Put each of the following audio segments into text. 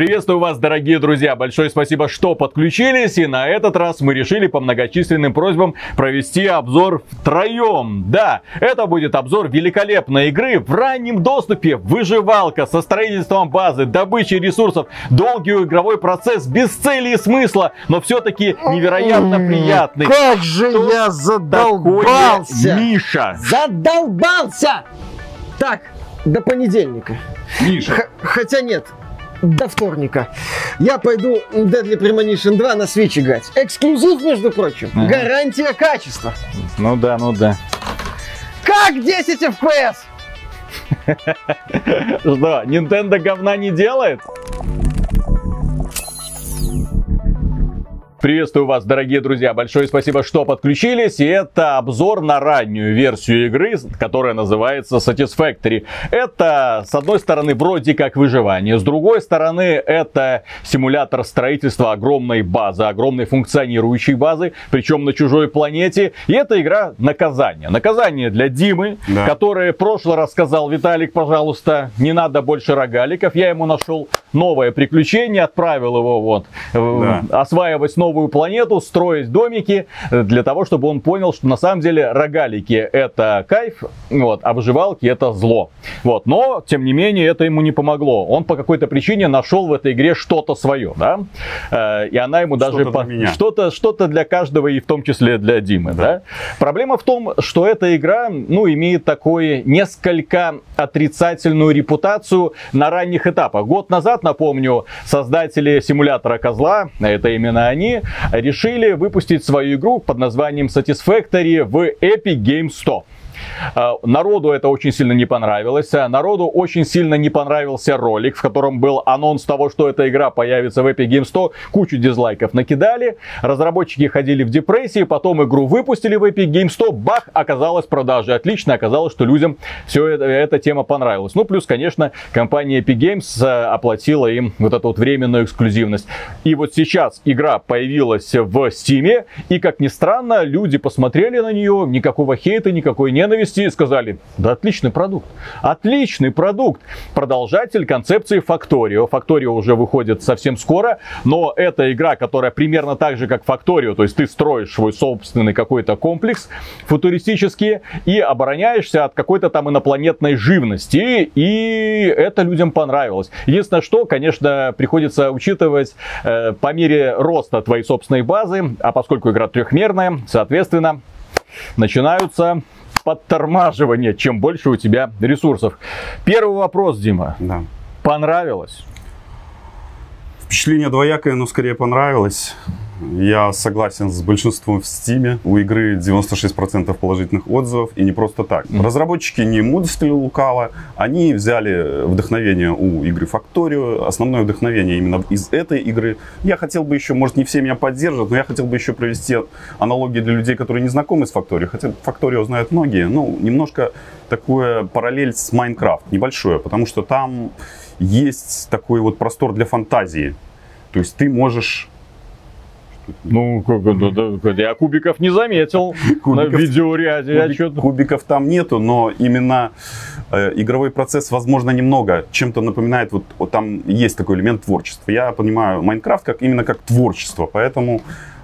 Приветствую вас, дорогие друзья. Большое спасибо, что подключились. И на этот раз мы решили по многочисленным просьбам провести обзор втроем. Да, это будет обзор великолепной игры в раннем доступе. Выживалка со строительством базы, добычей ресурсов, долгий игровой процесс без цели и смысла, но все-таки невероятно приятный. Как же Что я задолбался! Миша. Задолбался! Так, до понедельника. Миша. Х- хотя нет, до вторника. Я пойду Deadly Premonition 2 на Switch играть. Эксклюзив, между прочим. Ага. Гарантия качества. Ну да, ну да. Как 10 FPS? Что, Nintendo говна не делает? Приветствую вас, дорогие друзья. Большое спасибо, что подключились. И это обзор на раннюю версию игры, которая называется Satisfactory. Это, с одной стороны, вроде как выживание. С другой стороны, это симулятор строительства огромной базы, огромной функционирующей базы, причем на чужой планете. И это игра наказание. Наказание для Димы, Да. который прошлый раз сказал, Виталик, пожалуйста, не надо больше рогаликов. Я ему нашел новое приключение, отправил его вот э, осваивать новую планету, строить домики, э, для того, чтобы он понял, что на самом деле рогалики это кайф, вот, а выживалки это зло. Вот, но, тем не менее, это ему не помогло. Он по какой-то причине нашел в этой игре что-то свое, да, Э, и она ему даже Что-то для меня. что-то, что-то для каждого и в том числе для Димы, да. Проблема в том, что эта игра, ну, имеет такой несколько отрицательную репутацию на ранних этапах. Год назад, напомню, создатели симулятора козла, это именно они, решили выпустить свою игру под названием Satisfactory в Epic Games 100. А, Народу это очень сильно не понравилось. А, Народу очень сильно не понравился ролик, в котором был анонс того, что эта игра появится в Epic Games 100. Кучу дизлайков накидали. Разработчики ходили в депрессии, потом игру выпустили в Epic Games 100. Бах, оказалось продажи отлично. Оказалось, что людям все это, эта тема понравилась. Ну, плюс, конечно, компания Epic Games э, оплатила им вот эту вот временную эксклюзивность. И вот сейчас игра появилась в Steam, и, как ни странно, люди посмотрели на нее, никакого хейта, никакой ненависти, и сказали, да отличный продукт, отличный продукт. Продолжатель концепции Factorio. Factorio уже выходит совсем скоро, но это игра, которая примерно так же, как Factorio, то есть ты строишь свой собственный какой-то комплекс футуристический и обороняешься от какой-то там инопланетной живности, и это людям понравилось. Единственное, что, конечно, приходится учитывать э, по мере роста твоей собственной базы, а поскольку игра трехмерная, соответственно, начинаются подтормаживания, чем больше у тебя ресурсов. Первый вопрос, Дима. Да. Понравилось? Впечатление двоякое, но скорее понравилось. Я согласен с большинством в Стиме. У игры 96% положительных отзывов. И не просто так. Мгм. Разработчики не мудрствовали лукаво. Они взяли вдохновение у игры Factorio. Основное вдохновение именно из этой игры. Я хотел бы еще, может не все меня поддержат, но я хотел бы еще провести аналогии для людей, которые не знакомы с Factorio. Хотя Factorio знают многие. Ну, немножко такое параллель с Minecraft. Небольшое, потому что там есть такой вот простор для фантазии. То есть ты можешь Ну, как это, да, я кубиков не заметил на Кубиков- видеоряде. Я Кубик- чё-то- кубиков там нету, но именно э, игровой процесс, возможно, немного чем-то напоминает, вот, вот там есть такой элемент творчества. Я понимаю Майнкрафт как именно как творчество, поэтому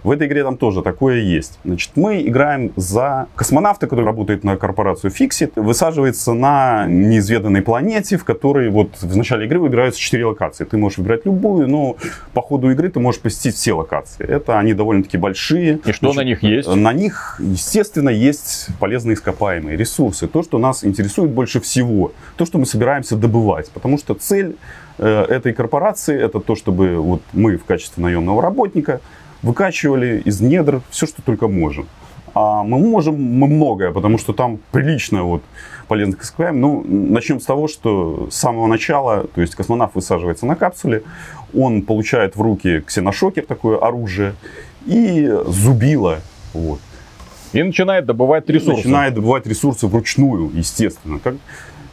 в этой игре там тоже такое есть. Значит, мы играем за космонавта, который работает на корпорацию Fixit, высаживается на неизведанной планете, в которой вот в начале игры выбираются четыре локации. Ты можешь выбирать любую, но по ходу игры ты можешь посетить все локации. Это они довольно-таки большие. И что на них есть? На них, естественно, есть полезные ископаемые ресурсы. То, что нас интересует больше всего. То, что мы собираемся добывать. Потому что цель э, этой корпорации это то, чтобы вот мы в качестве наемного работника выкачивали из недр все, что только можем. А мы можем мы многое, потому что там прилично вот полезных ископаемых. Ну, начнем с того, что с самого начала, то есть космонавт высаживается на капсуле, он получает в руки ксеношокер, такое оружие, и зубило. Вот. И начинает добывать ресурсы. Начинает добывать ресурсы вручную, естественно. Как,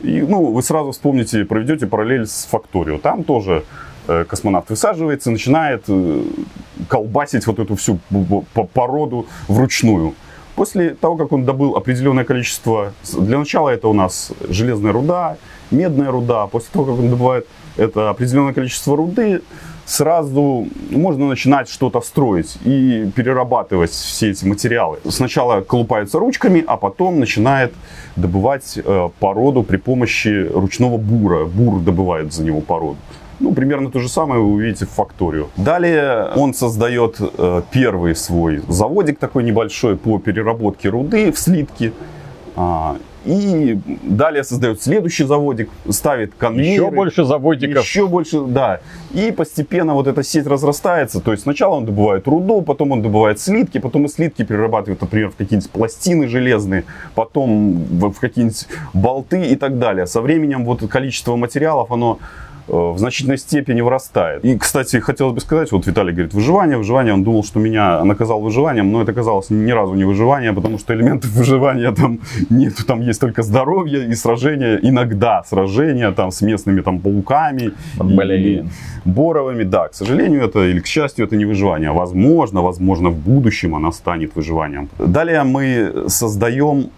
и, ну, вы сразу вспомните, проведете параллель с Факторио. Там тоже э, космонавт высаживается, начинает э, колбасить вот эту всю породу вручную. После того, как он добыл определенное количество, для начала это у нас железная руда, медная руда, после того, как он добывает это определенное количество руды, сразу можно начинать что-то строить и перерабатывать все эти материалы. Сначала колупаются ручками, а потом начинает добывать э, породу при помощи ручного бура. Бур добывает за него породу. Ну, примерно то же самое вы увидите в факторию. Далее он создает э, первый свой заводик такой небольшой по переработке руды в слитки. А, и далее создает следующий заводик, ставит конвейер. Еще больше заводиков. Еще больше, да. И постепенно вот эта сеть разрастается. То есть сначала он добывает руду, потом он добывает слитки, потом и слитки перерабатывает, например, в какие-нибудь пластины железные, потом в какие-нибудь болты и так далее. Со временем вот количество материалов, оно в значительной степени вырастает. И, кстати, хотелось бы сказать, вот Виталий говорит, выживание, выживание, он думал, что меня наказал выживанием, но это оказалось ни разу не выживание, потому что элементов выживания там нет, там есть только здоровье и сражения, иногда сражения там с местными там пауками, Блин. боровыми, да, к сожалению, это или к счастью, это не выживание. Возможно, возможно, в будущем она станет выживанием. Далее мы создаем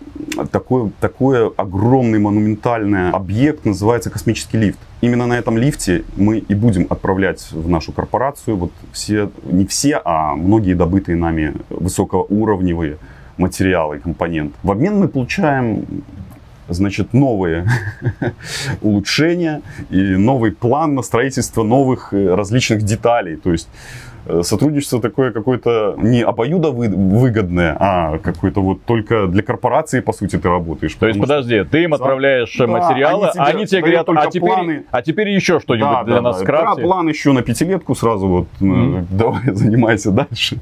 такой, такой огромный монументальный объект, называется космический лифт. Именно на этом лифте мы и будем отправлять в нашу корпорацию вот все, не все, а многие добытые нами высокоуровневые материалы, компоненты. В обмен мы получаем значит, новые улучшения и новый план на строительство новых э, различных деталей. То есть сотрудничество такое какое-то не обоюдовыгодное, а какое-то вот только для корпорации, по сути, ты работаешь. То есть, подожди, ты им отправляешь да, материалы, они тебе, а они тебе говорят, а теперь, планы. а теперь еще что-нибудь да, для да, нас да. Да, план еще на пятилетку сразу вот, mm-hmm. давай занимайся дальше.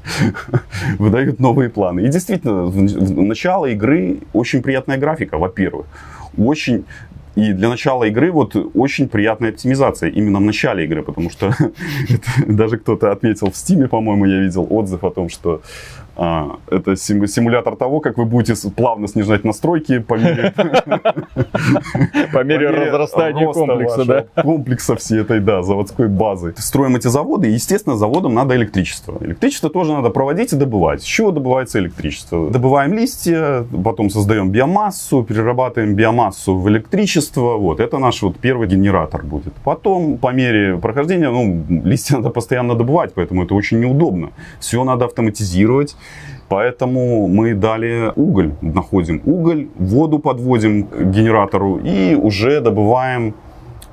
Выдают новые планы. И действительно, в начало игры очень приятная графика, во-первых. Очень и для начала игры вот очень приятная оптимизация именно в начале игры, потому что даже кто-то отметил в Стиме, по-моему, я видел отзыв о том, что а, это симулятор того, как вы будете плавно снижать настройки по мере, по мере разрастания комплекса, да? Комплекса всей этой, да, заводской базы. Строим эти заводы, и, естественно, заводам надо электричество. Электричество тоже надо проводить и добывать. С чего добывается электричество? Добываем листья, потом создаем биомассу, перерабатываем биомассу в электричество. Вот, это наш вот первый генератор будет. Потом, по мере прохождения, ну, листья надо постоянно добывать, поэтому это очень неудобно. Все надо автоматизировать. Поэтому мы дали уголь, находим уголь, воду подводим к генератору и уже добываем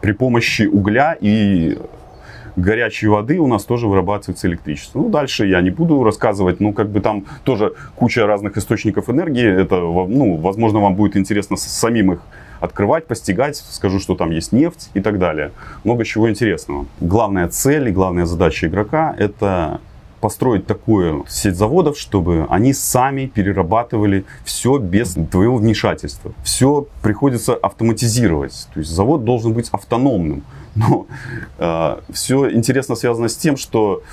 при помощи угля и горячей воды у нас тоже вырабатывается электричество. Ну, дальше я не буду рассказывать, ну, как бы там тоже куча разных источников энергии. Это, ну, возможно, вам будет интересно самим их открывать, постигать. Скажу, что там есть нефть и так далее. Много чего интересного. Главная цель и главная задача игрока – это построить такую сеть заводов, чтобы они сами перерабатывали все без твоего вмешательства. Все приходится автоматизировать. То есть завод должен быть автономным. Но э, все интересно связано с тем, что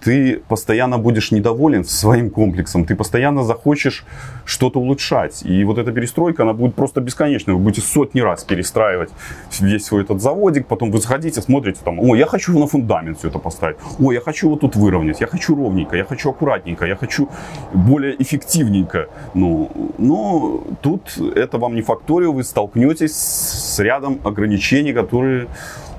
ты постоянно будешь недоволен своим комплексом, ты постоянно захочешь что-то улучшать. И вот эта перестройка, она будет просто бесконечной. Вы будете сотни раз перестраивать весь свой этот заводик, потом вы заходите, смотрите там, о, я хочу на фундамент все это поставить, о, я хочу вот тут выровнять, я хочу ровненько, я хочу аккуратненько, я хочу более эффективненько. Ну, но тут это вам не факторио, вы столкнетесь с рядом ограничений, которые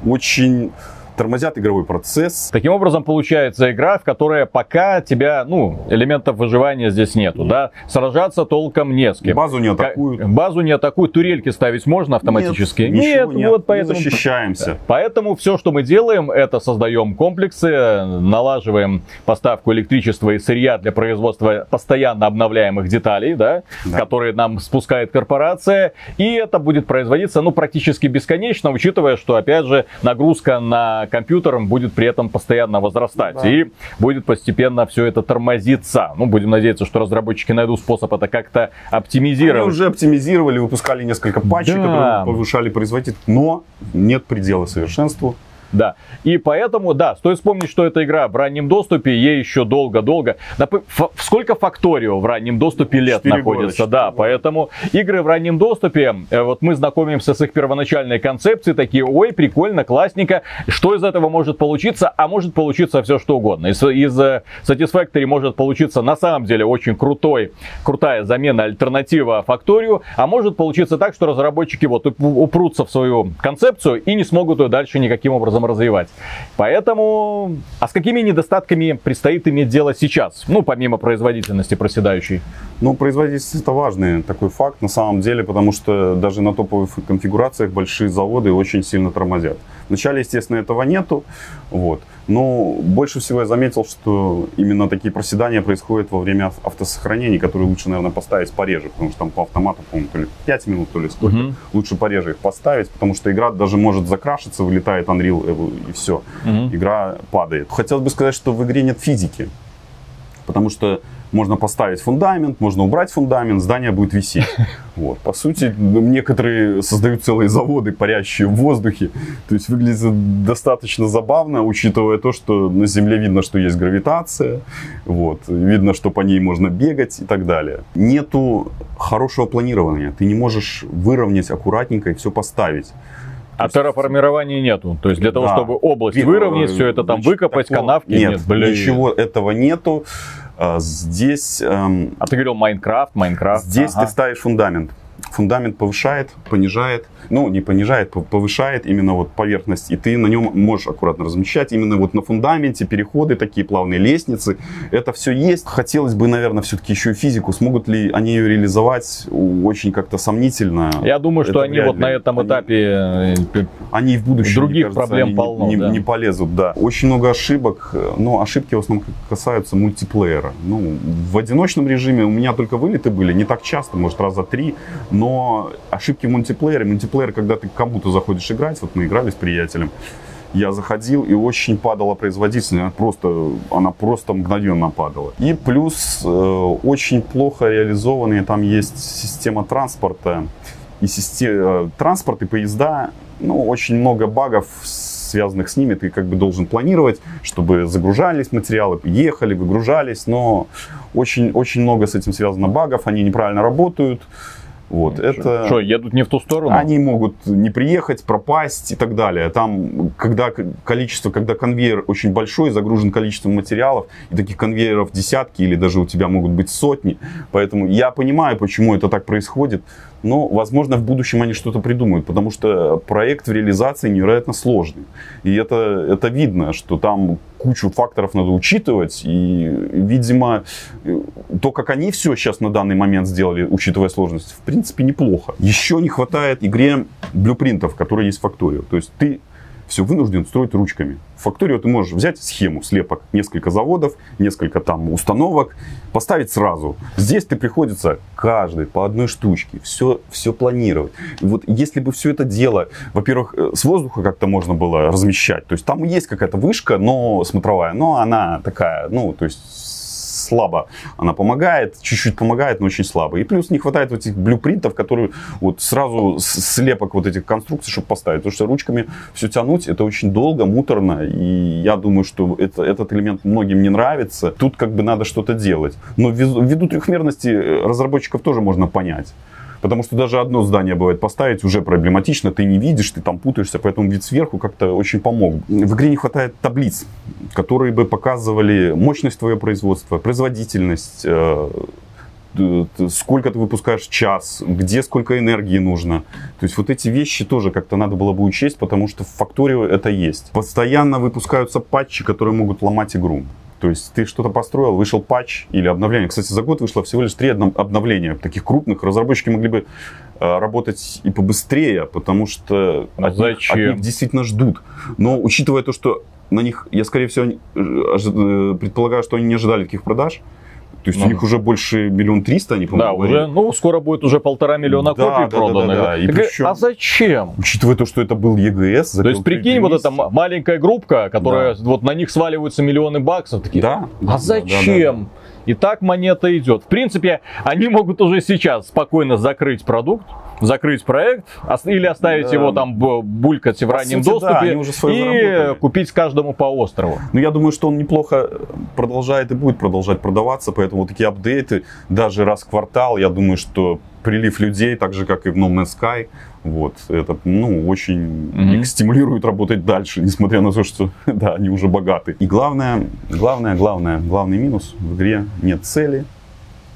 очень тормозят игровой процесс. Таким образом, получается игра, в которой пока тебя, ну, элементов выживания здесь нету, да? Сражаться толком не с кем. Базу не атакуют. Базу не атакуют, турельки ставить можно автоматически? Нет, нет, нет вот поэтому... Не защищаемся. Поэтому все, что мы делаем, это создаем комплексы, налаживаем поставку электричества и сырья для производства постоянно обновляемых деталей, да, да. которые нам спускает корпорация, и это будет производиться, ну, практически бесконечно, учитывая, что, опять же, нагрузка на компьютером будет при этом постоянно возрастать. Да. И будет постепенно все это тормозиться. Ну, будем надеяться, что разработчики найдут способ это как-то оптимизировать. Они уже оптимизировали, выпускали несколько патчей, да. которые повышали производительность, но нет предела совершенству. Да. И поэтому, да, стоит вспомнить, что эта игра в раннем доступе, ей еще долго-долго. Нап- Сколько Факторио в раннем доступе лет находится? года, да, года. поэтому игры в раннем доступе, э, вот мы знакомимся с их первоначальной концепцией, такие, ой, прикольно, классненько, что из этого может получиться? А может получиться все что угодно. Из, из э, Satisfactory может получиться на самом деле очень крутой, крутая замена, альтернатива Факторию, а может получиться так, что разработчики вот уп- упрутся в свою концепцию и не смогут ее дальше никаким образом развивать. Поэтому, а с какими недостатками предстоит иметь дело сейчас? Ну, помимо производительности проседающей. Ну, производительность это важный такой факт на самом деле, потому что даже на топовых конфигурациях большие заводы очень сильно тормозят. Вначале, естественно, этого нету, вот. Но больше всего я заметил, что именно такие проседания происходят во время ав- автосохранений, которые лучше, наверное, поставить пореже, потому что там по автомату, по-моему, то ли 5 минут, то ли сколько. Мгм. Лучше пореже их поставить, потому что игра даже может закрашиться, вылетает Unreal э, и все. Мгм. Игра падает. Хотелось бы сказать, что в игре нет физики. Потому что можно поставить фундамент, можно убрать фундамент, здание будет висеть. Вот. По сути, некоторые создают целые заводы, парящие в воздухе. То есть выглядит достаточно забавно, учитывая то, что на Земле видно, что есть гравитация, вот. видно, что по ней можно бегать и так далее. Нету хорошего планирования. Ты не можешь выровнять аккуратненько и все поставить. А терраформирования нету. То есть для того, Да. чтобы область Ви- выровнять, э, все это там ничего выкопать, такого- канавки. Нет, блин. ничего этого нету. А, Здесь эм, А ты говорил Майнкрафт, Майнкрафт. Здесь Ага. ты ставишь фундамент. Фундамент повышает, понижает, ну не понижает, по- повышает именно вот поверхность, и ты на нем можешь аккуратно размещать именно вот на фундаменте переходы такие плавные лестницы. Это все есть. Хотелось бы, наверное, все-таки еще и физику. Смогут ли они ее реализовать? Очень как-то сомнительно. Я думаю, что Это они вот ли. на этом Они- этапе э, Они в будущем, Других кажется, проблем полно, не, да. не полезут, да. Очень много ошибок, э, но ошибки в основном касаются мультиплеера. Ну, в одиночном режиме у меня только вылеты были, не так часто, может раза три, но ошибки в мультиплеере, мультиплеер, когда ты кому-то заходишь играть, вот мы играли с приятелем, я заходил и очень падала производительность, она просто, она просто мгновенно падала. И плюс э, очень плохо реализованные, там есть система транспорта, и система, транспорт и поезда, ну, очень много багов, связанных с ними, ты как бы должен планировать, чтобы загружались материалы, ехали, выгружались, но очень, очень много с этим связано багов, они неправильно работают. Вот, это... Что, едут не в ту сторону? Они могут не приехать, пропасть и так далее. Там, когда количество, когда конвейер очень большой, загружен количеством материалов, и таких конвейеров десятки или даже у тебя могут быть сотни. Поэтому я понимаю, почему это так происходит. Но, возможно, в будущем они что-то придумают, потому что проект в реализации невероятно сложный. И это, это видно, что там кучу факторов надо учитывать. И, видимо, то, как они все сейчас на данный момент сделали, учитывая сложность, в принципе, неплохо. Еще не хватает игре блюпринтов, которые есть в Factorio. То есть ты все вынужден строить ручками. В Factorio ты можешь взять схему, слепок, несколько заводов, несколько там установок, поставить сразу. Здесь ты приходится каждый по одной штучке, все, все планировать. Вот если бы все это дело, во-первых, э, с воздуха как-то можно было размещать, то есть там есть какая-то вышка, но смотровая, но она такая, ну, то есть слабо она помогает, чуть-чуть помогает, но очень слабо. И плюс не хватает вот этих блюпринтов, которые вот сразу слепок вот этих конструкций, чтобы поставить. Потому что ручками все тянуть, это очень долго, муторно. И я думаю, что это, этот элемент многим не нравится. Тут как бы надо что-то делать. Но ввиду ввиду трехмерности э, разработчиков тоже можно понять. Потому что даже одно здание бывает поставить уже проблематично, ты не видишь, ты там путаешься, поэтому вид сверху как-то очень помог. В игре не хватает таблиц, которые бы показывали мощность твоего производства, производительность, э, сколько ты выпускаешь час, где сколько энергии нужно. То есть вот эти вещи тоже как-то надо было бы учесть, потому что в Факторио это есть. Постоянно выпускаются патчи, которые могут ломать игру. То есть ты что-то построил, вышел патч или обновление. Кстати, за год вышло всего лишь три обновления. Таких крупных разработчики могли бы э, работать и побыстрее, потому что А от них- от них действительно ждут. Но учитывая то, что на них, я скорее всего э, э, предполагаю, что они не ожидали таких продаж. То есть Ну у них уже больше миллион триста, они, Да, по-моему, уже, говорили. ну, скоро будет уже полтора миллиона Да, копий да, да, продано. да, да. И причем- А зачем? Учитывая то, что это был ЕГС. То есть, прикинь, вот эта маленькая группка, которая вот на них сваливаются миллионы баксов, такие, Да. да, а да, зачем? И так монета идет. В принципе, они могут уже сейчас спокойно закрыть продукт, закрыть проект или оставить Да. его там булькать в По раннем сути, да, доступе они уже и купить каждому по острову. Ну, я думаю, что он неплохо продолжает и будет продолжать продаваться, поэтому такие апдейты даже раз в квартал, я думаю, что прилив людей, так же, как и в No Man's Sky, вот, это, ну, очень Мгм. их стимулирует работать дальше, несмотря на то, что, да, они уже богаты. И главное, главное, главное, главный минус в игре нет цели,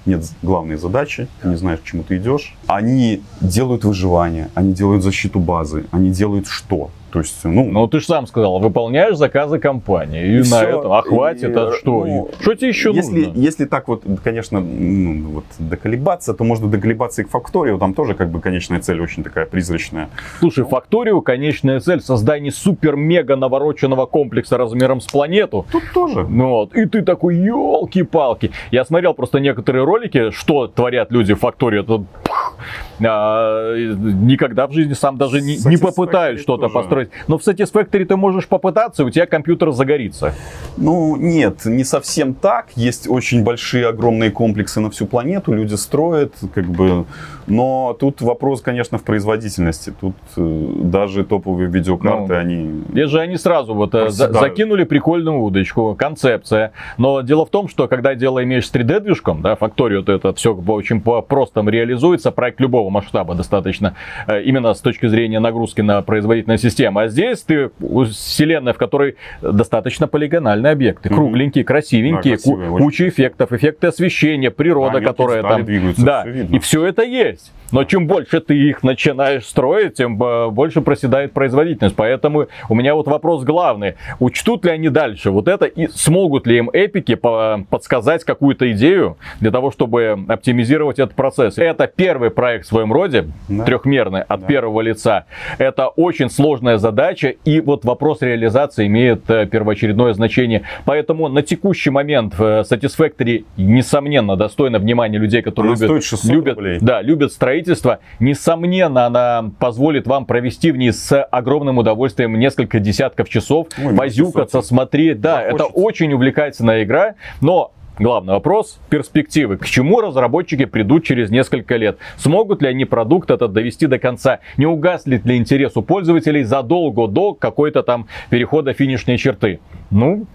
нет главной задачи, ты не знаешь, к чему ты идешь. Они делают выживание, они делают защиту базы, они делают что? То есть, ну, Ну, ты же сам сказал, выполняешь заказы компании. И, И на всё. этом, а хватит, И, а что? ну, что тебе еще если, нужно? Если так вот, конечно, ну, вот доколебаться, то можно доколебаться и к Факторию. Там тоже как бы конечная цель очень такая призрачная. Слушай, Факторию, конечная цель создание супер-мега навороченного комплекса размером с планету. Тут тоже. Ну Вот. И ты такой, елки-палки. Я смотрел просто некоторые ролики, что творят люди в Фактории. Это а, никогда в жизни сам даже не, не попытаюсь что-то тоже. построить. Но в Satisfactory ты можешь попытаться, и у тебя компьютер загорится. Ну, нет, не совсем так. Есть очень большие, огромные комплексы на всю планету, люди строят, как бы. Но тут вопрос, конечно, в производительности. Тут э, даже топовые видеокарты, Ну, они... Здесь же они сразу вот э, Проседают. закинули прикольную удочку, концепция. Но дело в том, что когда дело имеешь с 3D-движком, да, Факторию, то это все очень по-просто реализуется, проект любого масштаба достаточно, э, именно с точки зрения нагрузки на производительную систему. А здесь ты вселенная, в которой достаточно полигональные объекты, Мгм. кругленькие, красивенькие, Да, красивые, ку- куча эффектов, эффекты освещения, природа, Да, которая там... двигаются, да, всё видно. и все это есть. Но чем больше ты их начинаешь строить, тем э, больше проседает производительность. Поэтому у меня вот вопрос главный. Учтут ли они дальше вот это и смогут ли им эпики по- подсказать какую-то идею для того, чтобы оптимизировать этот процесс? Это первый проект своем роде, Да. трехмерный, от Да. первого лица. Это очень сложная задача, и вот вопрос реализации имеет э, первоочередное значение. Поэтому на текущий момент в э, Satisfactory, несомненно, достойно внимания людей, которые Она любят, стоит 600 любят, рублей. да, любят строительство. Несомненно, она позволит вам провести в ней с огромным удовольствием несколько десятков часов, Ой, может, возюкаться, смотреть. Да, это Захочется. очень увлекательная игра, но Главный вопрос – перспективы. К чему разработчики придут через несколько лет? Смогут ли они продукт этот довести до конца? Не угаснет ли интерес у пользователей задолго до какой-то там перехода финишной черты? Ну,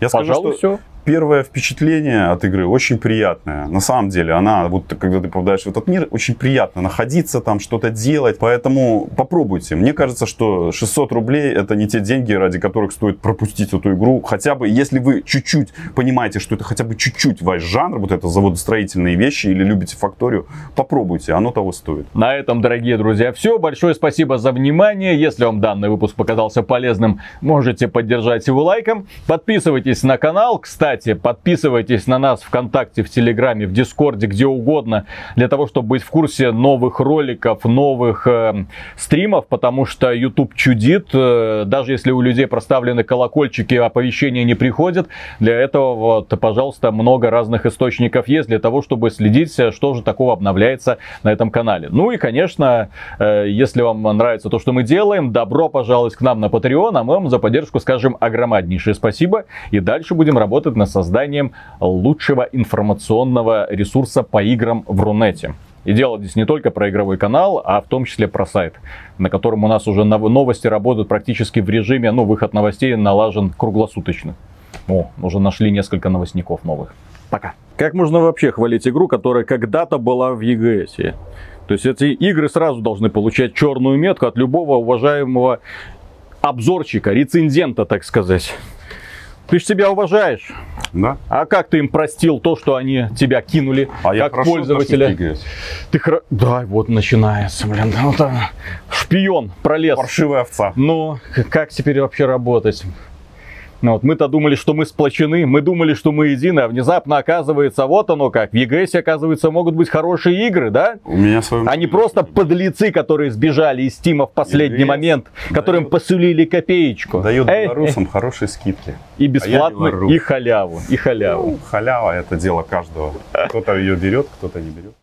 Я скажу, пожалуй, что все. Первое впечатление от игры очень приятное. На самом деле, она, вот когда ты попадаешь в этот мир, очень приятно находиться там, что-то делать. Поэтому попробуйте. Мне кажется, что 600 рублей это не те деньги, ради которых стоит пропустить эту игру. Хотя бы, если вы чуть-чуть понимаете, что это хотя бы чуть-чуть ваш жанр, вот это заводостроительные вещи, или любите факторию, попробуйте, оно того стоит. На этом, дорогие друзья, все. Большое спасибо за внимание. Если вам данный выпуск показался полезным, можете поддержать его лайком. Подписывайтесь на канал. Кстати, подписывайтесь на нас ВКонтакте, в Телеграме, в Дискорде, где угодно, для того, чтобы быть в курсе новых роликов, новых э, стримов, потому что YouTube чудит. Э, даже если у людей проставлены колокольчики, оповещения не приходят, для этого, вот, пожалуйста, много разных источников есть для того, чтобы следить, э, что же такого обновляется на этом канале. Ну и, конечно, э, если вам нравится то, что мы делаем, добро пожаловать к нам на Patreon, а мы вам за поддержку скажем огромнейшее спасибо. И дальше будем работать над созданием лучшего информационного ресурса по играм в Рунете. И дело здесь не только про игровой канал, а в том числе про сайт, на котором у нас уже нов- новости работают практически в режиме, ну, выход новостей налажен круглосуточно. О, уже нашли несколько новостников новых. Пока. Как можно вообще хвалить игру, которая когда-то была в EGS? То есть эти игры сразу должны получать черную метку от любого уважаемого обзорчика, рецензента, так сказать. Ты ж себя уважаешь. Да? А как ты им простил то, что они тебя кинули, А я как хорошо пользователя? EGS. Ты хра... Да, вот начинается, блин. да, Вот, а, шпион пролез. Паршивая овца. Ну, как теперь вообще работать? Ну, вот мы-то думали, что мы сплочены, мы думали, что мы едины, а внезапно оказывается, вот оно как. В EGS, оказывается, могут быть хорошие игры, да? У меня свое А не просто подлецы, которые сбежали из Стима в последний EGS момент, которым дает- посулили копеечку. Дает Эй, белорусам хорошие скидки. эй, И бесплатно, белорус. и халяву, и халяву. Ну, халява это дело каждого. Кто-то ее берет, кто-то не берет.